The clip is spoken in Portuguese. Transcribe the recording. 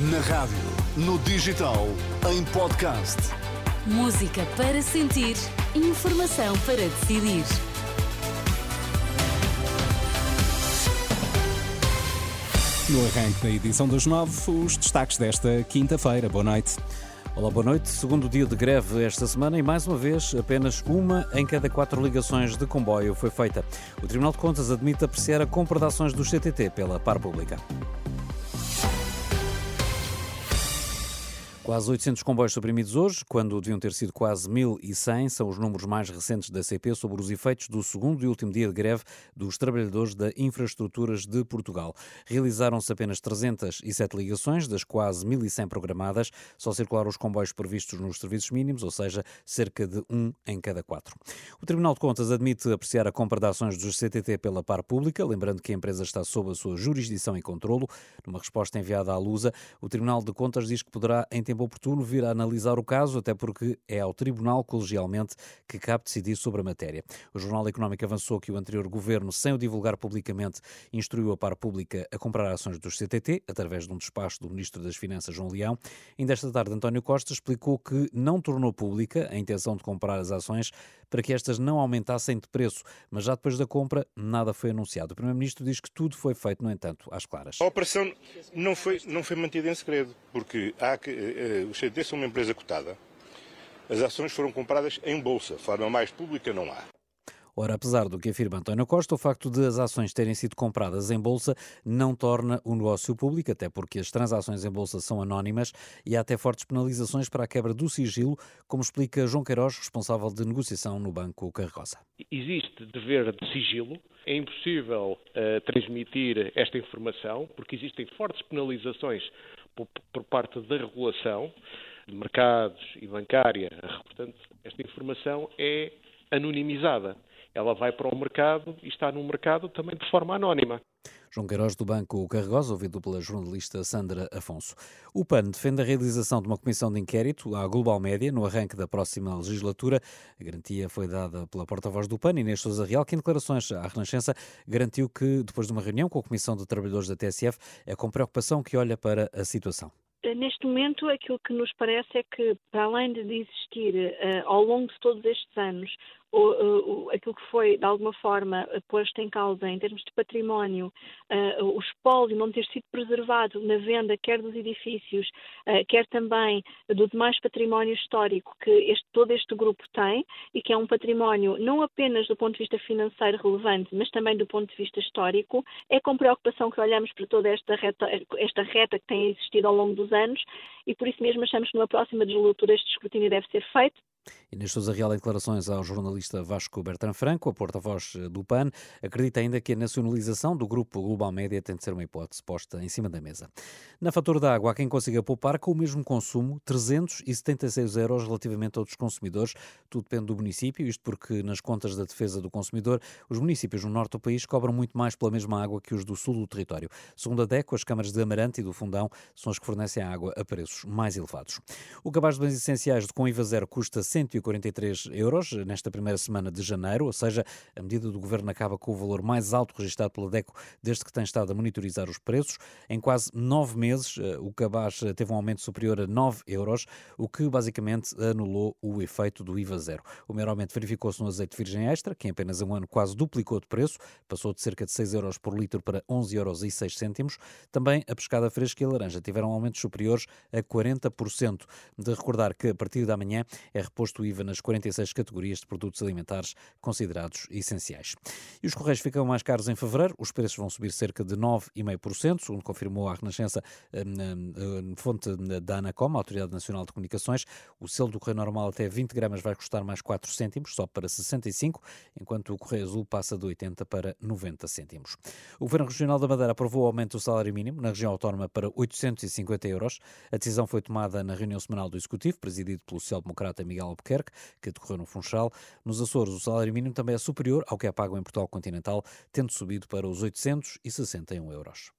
Na rádio, no digital, em podcast. Música para sentir, informação para decidir. No arranque da edição das nove, os destaques desta quinta-feira. Boa noite. Olá, boa noite. Segundo dia de greve esta semana e mais uma vez apenas uma em cada quatro ligações de comboio foi feita. O Tribunal de Contas admite apreciar a compra de ações do CTT pela par pública. Quase 800 comboios suprimidos hoje, quando deviam ter sido quase 1.100, são os números mais recentes da CP sobre os efeitos do segundo e último dia de greve dos trabalhadores da Infraestruturas de Portugal. Realizaram-se apenas 307 ligações, das quase 1.100 programadas, só circularam os comboios previstos nos serviços mínimos, ou seja, cerca de um em cada quatro. O Tribunal de Contas admite apreciar a compra de ações dos CTT pela par pública, lembrando que a empresa está sob a sua jurisdição e controlo. Numa resposta enviada à Lusa, o Tribunal de Contas diz que poderá, em tempo oportuno vir a analisar o caso, até porque é ao Tribunal colegialmente que cabe decidir sobre a matéria. O Jornal Económico avançou que o anterior governo, sem o divulgar publicamente, instruiu a par pública a comprar ações dos CTT, através de um despacho do Ministro das Finanças, João Leão. Ainda esta tarde, António Costa explicou que não tornou pública a intenção de comprar as ações para que estas não aumentassem de preço, mas já depois da compra nada foi anunciado. O Primeiro-Ministro diz que tudo foi feito, no entanto, às claras. A operação não foi, não foi mantida em segredo, porque há que, eh, os CTT são uma empresa cotada. As ações foram compradas em bolsa, forma mais pública não há. Ora, apesar do que afirma António Costa, o facto de as ações terem sido compradas em bolsa não torna o negócio público, até porque as transações em bolsa são anónimas e há até fortes penalizações para a quebra do sigilo, como explica João Queiroz, responsável de negociação no Banco Carregosa. Existe dever de sigilo, é impossível uh, transmitir esta informação, porque existem fortes penalizações por, parte da regulação de mercados e bancária. Portanto, esta informação é anonimizada ela vai para o mercado e está no mercado também de forma anónima. João Queiroz, do Banco Carregosa, ouvido pela jornalista Sandra Afonso. O PAN defende a realização de uma comissão de inquérito à Global Média no arranque da próxima legislatura. A garantia foi dada pela porta-voz do PAN, Inês Sousa Real, que em declarações à Renascença garantiu que, depois de uma reunião com a Comissão de Trabalhadores da TSF, é com preocupação que olha para a situação. Neste momento, aquilo que nos parece é que, para além de existir uh, ao longo de todos estes anos o, o, aquilo que foi, de alguma forma, posto em causa em termos de património, uh, o espólio não ter sido preservado na venda quer dos edifícios, uh, quer também do demais património histórico que este, todo este grupo tem e que é um património não apenas do ponto de vista financeiro relevante, mas também do ponto de vista histórico, é com preocupação que olhamos para toda esta reta, esta reta que tem existido ao longo dos anos e por isso mesmo achamos que numa próxima legislatura este escrutínio deve ser feito Inês Sousa Real, declarações ao jornalista Vasco Bertrand Franco, a porta-voz do PAN, acredita ainda que a nacionalização do grupo Global Média tem de ser uma hipótese posta em cima da mesa. Na fatura da água, quem consiga poupar com o mesmo consumo 376 euros relativamente a outros consumidores. Tudo depende do município, isto porque nas contas da defesa do consumidor, os municípios no norte do país cobram muito mais pela mesma água que os do sul do território. Segundo a DECO, as câmaras de Amarante e do Fundão são as que fornecem a água a preços mais elevados. O cabaz de bens essenciais com IVA zero custa 143 euros nesta primeira semana de janeiro, ou seja, a medida do governo acaba com o valor mais alto registrado pela DECO desde que tem estado a monitorizar os preços. Em quase nove meses, eh, o cabaz eh, teve um aumento superior a 9 euros, o que basicamente anulou o efeito do IVA zero. O maior aumento verificou-se no azeite virgem extra, que em apenas um ano quase duplicou de preço, passou de cerca de 6 euros por litro para 11 euros e 6 cêntimos. Também a pescada fresca e a laranja tiveram aumentos superiores a 40%. De recordar que a partir da manhã é imposto IVA nas 46 categorias de produtos alimentares considerados essenciais. E os Correios ficam mais caros em fevereiro, os preços vão subir cerca de 9,5%, segundo confirmou a Renascença, hum, hum, fonte da Anacom, a Autoridade Nacional de Comunicações. O selo do Correio Normal até 20 gramas vai custar mais 4 cêntimos, só para 65, enquanto o Correio Azul passa de 80 para 90 cêntimos. O Governo Regional da Madeira aprovou o aumento do salário mínimo na região autónoma para 850 euros. A decisão foi tomada na reunião semanal do Executivo, presidido pelo social-democrata Miguel Albuquerque, que decorreu no Funchal. Nos Açores, o salário mínimo também é superior ao que é pago em Portugal continental, tendo subido para os 861 euros.